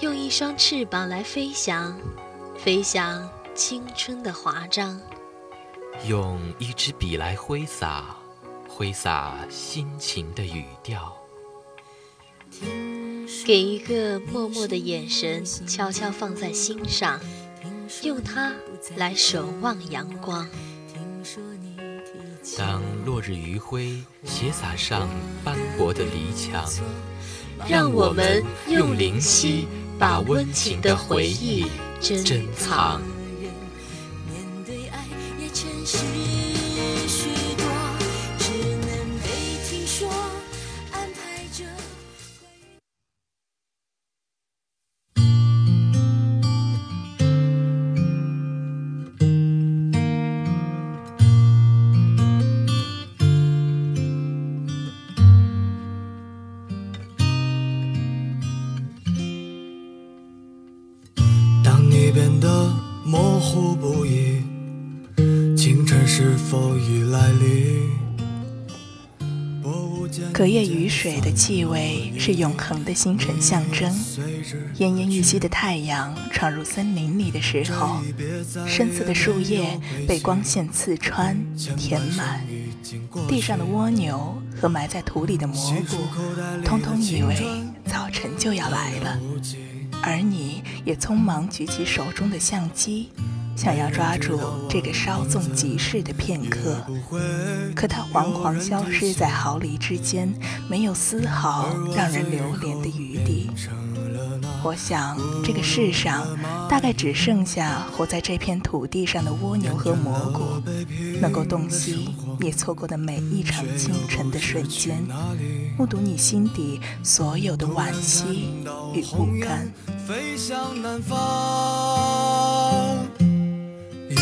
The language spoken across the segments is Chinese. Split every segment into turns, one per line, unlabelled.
用一双翅膀来飞翔，飞翔青春的华章；
用一支笔来挥洒，挥洒心情的语调；
给一个默默的眼神悄悄放在心上，用它来守望阳光。
当落日余晖斜洒上斑驳的篱墙，
让我们用灵犀。把温情的回忆珍藏。
隔夜雨水的气味是永恒的星辰象征。奄奄一息的太阳闯入森林里的时候，深色的树叶被光线刺穿、填满。地上的蜗牛和埋在土里的蘑菇，通通以为早晨就要来了，而你也匆忙举起手中的相机。想要抓住这个稍纵即逝的片刻，可它惶惶消失在毫厘之间，没有丝毫让人留恋的余地。我想，这个世上大概只剩下活在这片土地上的蜗牛和蘑菇，能够洞悉你错过的每一场清晨的瞬间，目睹你心底所有的惋惜与不甘。
飞向南方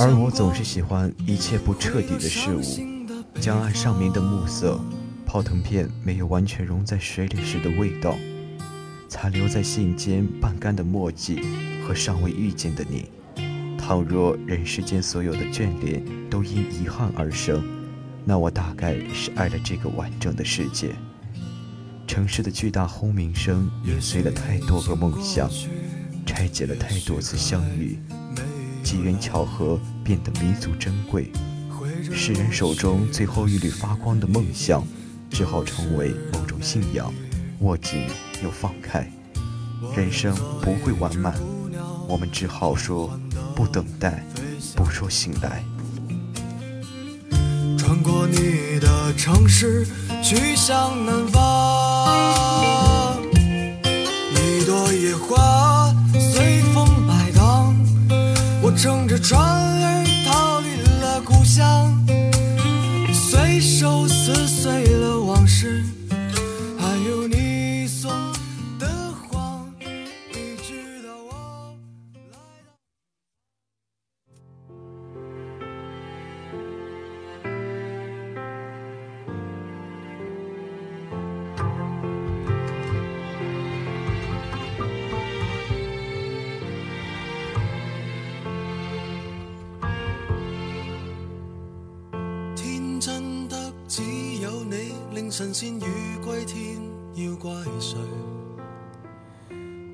而我总是喜欢一切不彻底的事物。江岸上面的暮色，泡腾片没有完全融在水里时的味道，残留在信笺半干的墨迹和尚未遇见的你。倘若人世间所有的眷恋都因遗憾而生，那我大概是爱了这个完整的世界。城市的巨大轰鸣声碾碎了太多个梦想，拆解了太多次相遇。机缘巧合变得弥足珍贵，世人手中最后一缕发光的梦想，只好成为某种信仰。握紧又放开，人生不会完满，我们只好说不等待，不说醒来。
穿过你的城市，去向南方，一朵野花。乘着船儿逃离了故乡，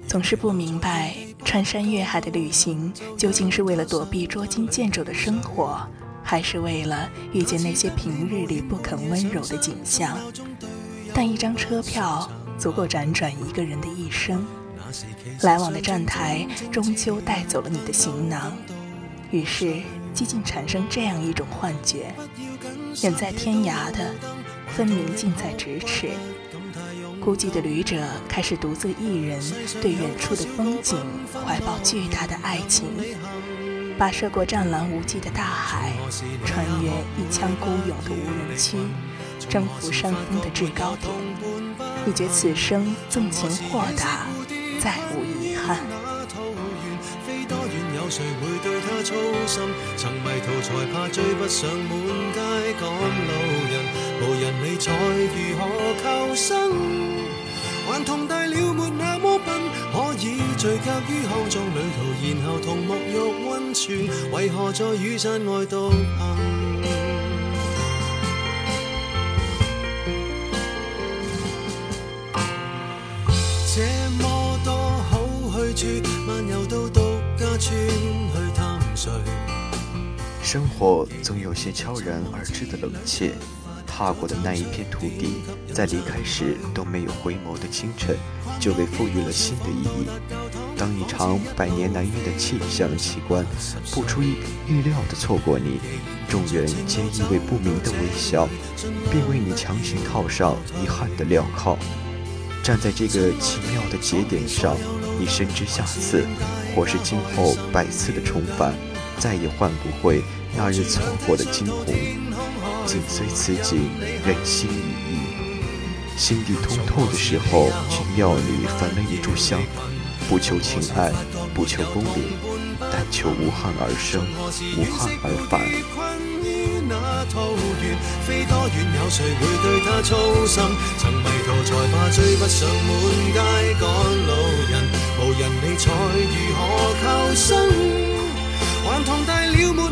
总是不明白，穿山越海的旅行究竟是为了躲避捉襟见肘的生活，还是为了遇见那些平日里不肯温柔的景象？但一张车票足够辗转一个人的一生，来往的站台终究带走了你的行囊，于是几近产生这样一种幻觉：远在天涯的，分明近在咫尺。孤寂的旅者开始独自一人对远处的风景怀抱巨大的爱情。跋涉过湛蓝无际的大海，穿越一腔孤勇的无人区，征服山峰的制高点，你觉此生纵情豁达，再无遗憾。多怨有谁会对他操心？曾迷途才怕追不上满街赶路人，无人理睬如何求生？还同大了没那么笨，可以聚脚于康庄旅途，然后同沐浴温泉，为何在雨伞外独行？
生活总有些悄然而至的冷切。踏过的那一片土地，在离开时都没有回眸的清晨，就被赋予了新的意义。当一场百年难遇的气象奇观，不出意预料的错过你，众人皆意味不明的微笑，并为你强行套上遗憾的镣铐。站在这个奇妙的节点上，你深知下次，或是今后百次的重返，再也换不回那日错过的惊鸿。紧随此景，人心已异。心底通透的时候，去庙里焚了一炷香，不求情爱，不求功名，但求无憾而生，无憾而返。飞多远，有谁会对他操心？曾迷途才怕追不上满街赶路人，无人理睬如何求生？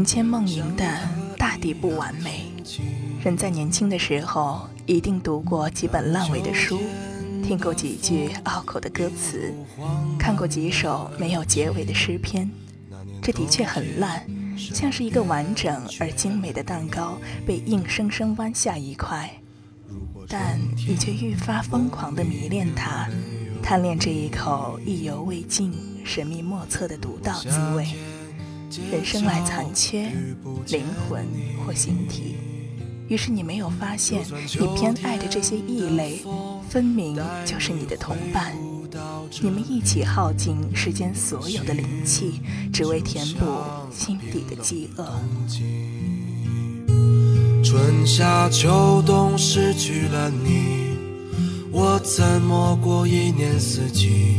魂牵梦萦的大抵不完美。人在年轻的时候，一定读过几本烂尾的书，听过几句拗口的歌词，看过几首没有结尾的诗篇。这的确很烂，像是一个完整而精美的蛋糕被硬生生弯下一块。但你却愈发疯狂地迷恋它，贪恋这一口意犹未尽、神秘莫测的独到滋味。人生来残缺，灵魂或形体。于是你没有发现，你偏爱的这些异类，分明就是你的同伴。你们一起耗尽世间所有的灵气，只为填补心底的饥饿。春夏秋冬失去了你，我怎么过一年四季？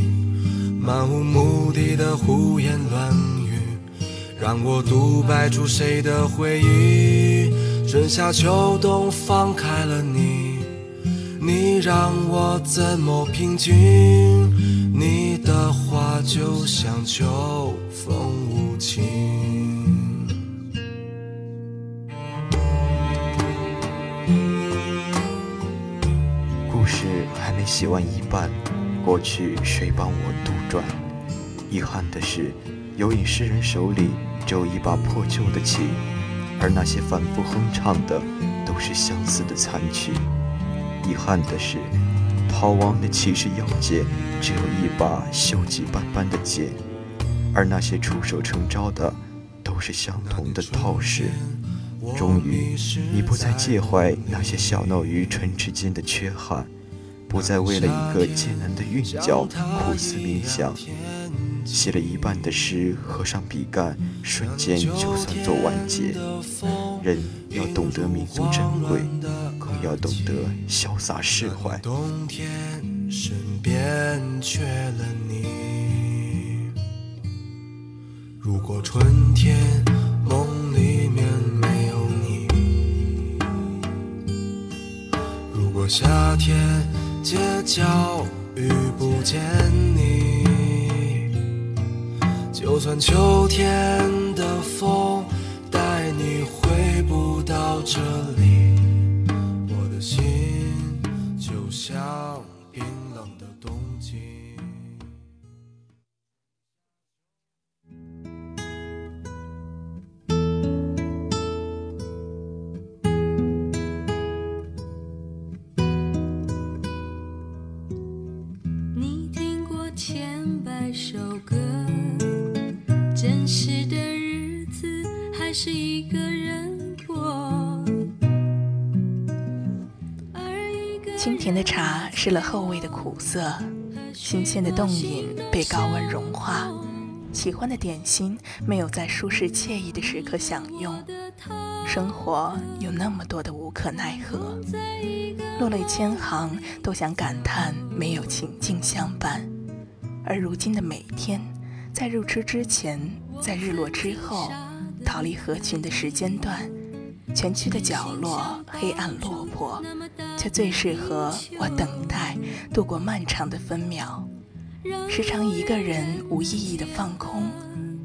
漫无目的的胡言乱语。让我独白出谁的回忆？春夏秋冬放开了你，你让我怎么平静？你的话就像秋风无情。故事还没写完一半，过去谁帮我杜撰？遗憾的是，有隐诗人手里。只有一把破旧的琴，而那些反复哼唱的都是相似的残曲。遗憾的是，逃亡的骑士妖剑只有一把锈迹斑斑的剑，而那些出手成招的都是相同的套式。终于，你不再介怀那些小闹于唇齿间的缺憾，不再为了一个艰难的韵脚苦思冥想。写了一半的诗，合上笔盖，瞬间就算作完结。人要懂得弥足珍贵，更要懂得潇洒释怀。
冬天身边缺了你，如果春天梦里面没有你，如果夏天街角遇不见你。就算秋天的风带你回不到这里，我的心就像冰冷的冬季。
的茶失了后味的苦涩，新鲜的冻饮被高温融化，喜欢的点心没有在舒适惬意的时刻享用。生活有那么多的无可奈何，落泪千行都想感叹没有情境相伴。而如今的每天，在入吃之前，在日落之后，逃离合群的时间段，蜷曲的角落黑暗落魄，却最适合我等待度过漫长的分秒。时常一个人无意义的放空，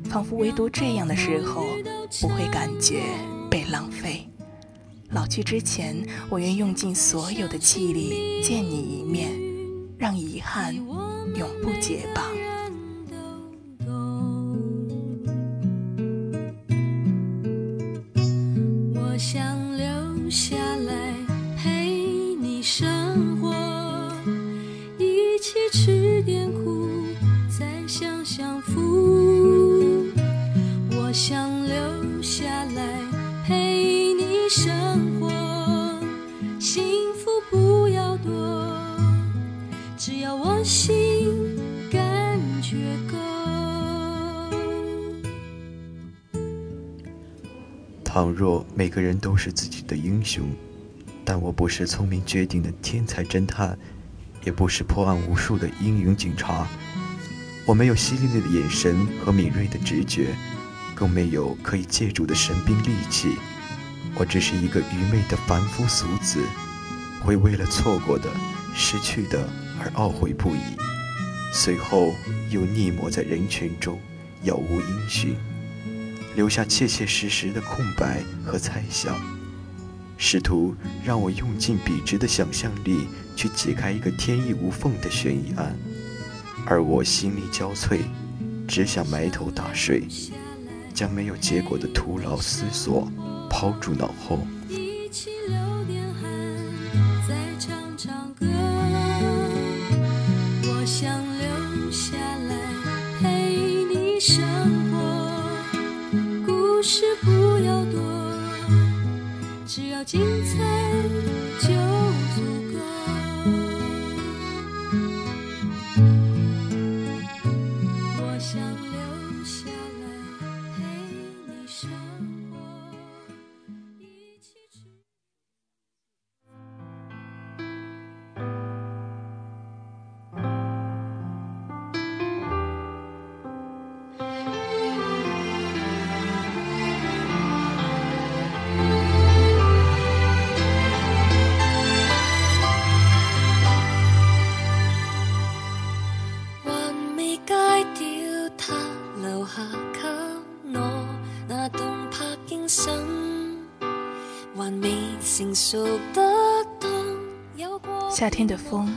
仿佛唯独这样的时候不会感觉被浪费。老去之前，我愿用尽所有的气力见你一面，让遗憾永不解绑。
若每个人都是自己的英雄，但我不是聪明绝顶的天才侦探，也不是破案无数的英勇警察。我没有犀利的眼神和敏锐的直觉，更没有可以借助的神兵利器。我只是一个愚昧的凡夫俗子，会为了错过的、失去的而懊悔不已，随后又溺没在人群中，杳无音讯。留下切切实实的空白和猜想，试图让我用尽笔直的想象力去解开一个天衣无缝的悬疑案，而我心力交瘁，只想埋头大睡，将没有结果的徒劳思索抛诸脑后。
一起流点汗，再唱唱歌。精彩
夏天的风，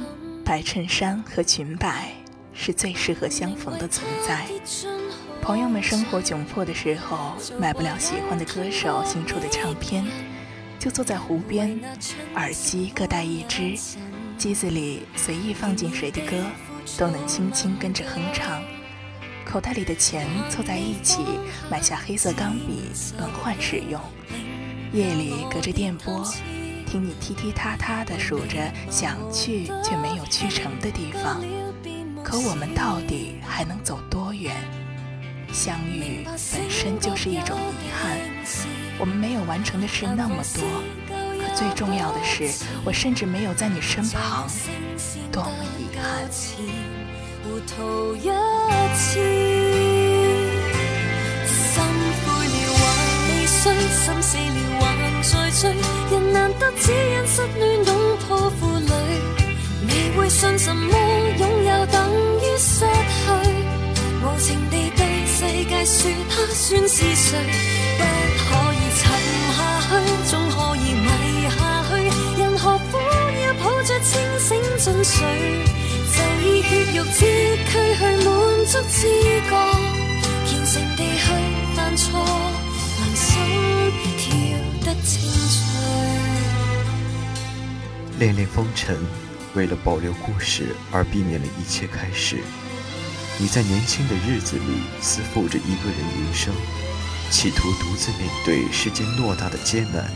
白衬衫和裙摆是最适合相逢的存在。朋友们生活窘迫的时候，买不了喜欢的歌手新出的唱片，就坐在湖边，耳机各带一只，机子里随意放进谁的歌，都能轻轻跟着哼唱。口袋里的钱凑在一起，买下黑色钢笔，轮换使用。夜里隔着电波，听你踢踢踏踏地数着想去却没有去成的地方。可我们到底还能走多远？相遇本身就是一种遗憾，我们没有完成的事那么多，可最重要的是，我甚至没有在你身旁，多么遗憾！
心死了还在追，人难得只因失恋拥抱负累，未会信什么拥有等于失去，无情地对世界说他算是谁，不可以沉下去，总可以迷下去，人何苦要抱着清醒进睡，就以血肉之躯去满足知觉，虔诚地去犯错，能心。
恋恋风尘，为了保留故事而避免了一切开始。你在年轻的日子里思负着一个人余生，企图独自面对世间偌大的艰难。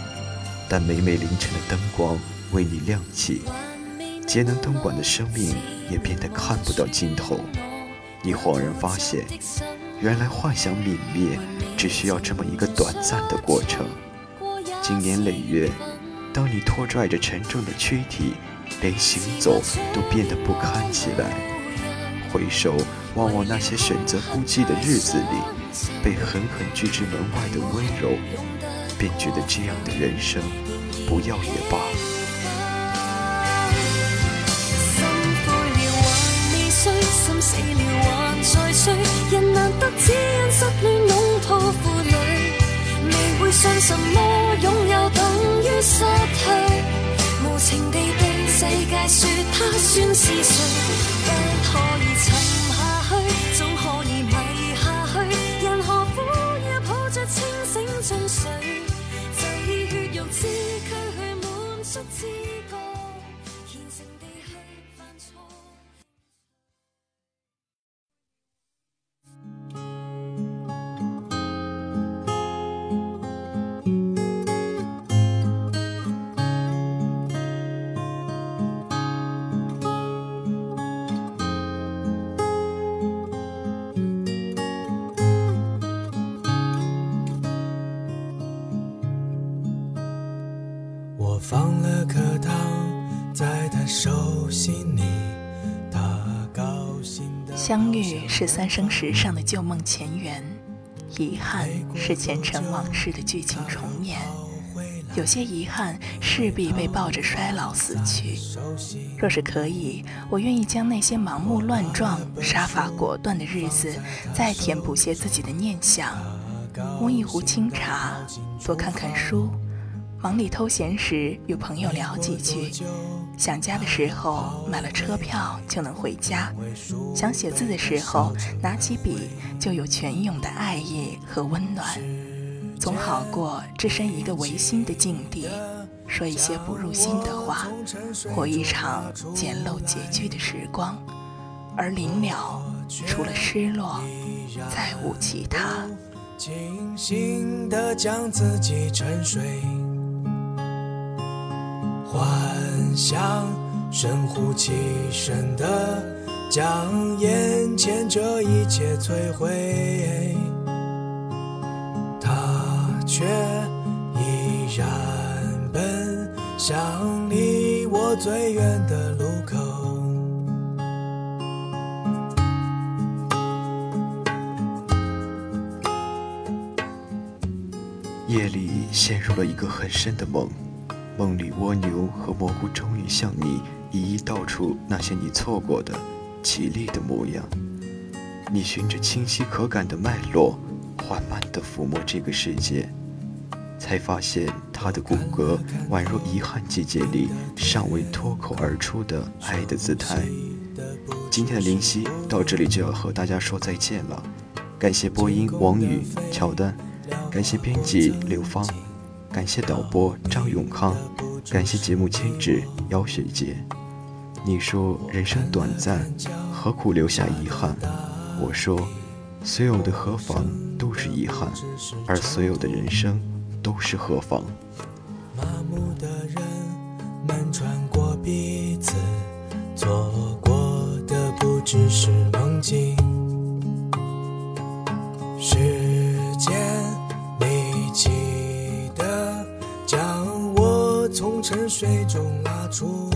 但每每凌晨的灯光为你亮起，节能灯管的生命也变得看不到尽头。你恍然发现，原来幻想泯灭只需要这么一个短暂的过程。经年累月，当你拖拽着沉重的躯体，连行走都变得不堪起来。回首望望那些选择孤寂的日子里，被狠狠拒之门外的温柔，便觉得这样的人生，不要也罢。
信什么拥有终于失去，无情地对世界说他算是谁？不可以沉下去，总可以迷下去。人何苦要抱着清醒进睡？就以血肉之躯去满足
自
相遇是三生石上的旧梦前缘，遗憾是前尘往事的剧情重演。有些遗憾势必被抱着衰老死去。若是可以，我愿意将那些盲目乱撞、杀伐果断的日子，再填补些自己的念想，温一壶清茶，多看看书。忙里偷闲时与朋友聊几句，想家的时候买了车票就能回家，想写字的时候拿起笔就有泉涌的爱意和温暖，总好过置身一个违心的境地，说一些不入心的话，活一场简陋拮据的时光，而临了，除了失落，再无其他。
清醒的将自己沉睡。想，深呼气深的将眼前这一切摧毁，他却依然奔向离我最远的路口。
夜里陷入了一个很深的梦。梦里蜗牛和蘑菇终于向你一一道出那些你错过的绮丽的模样。你循着清晰可感的脉络，缓慢地抚摸这个世界，才发现它的骨骼宛若遗憾季节里尚未脱口而出的爱的姿态。今天的灵犀到这里就要和大家说再见了，感谢播音王宇、乔丹，感谢编辑刘芳。感谢导播张永康，感谢节目监制姚雪洁。你说人生短暂，何苦留下遗憾？我说，所有的何妨都是遗憾，而所有的人生都是何妨？
麻木的人们穿过彼此，错过的不只是梦境。水中拉出。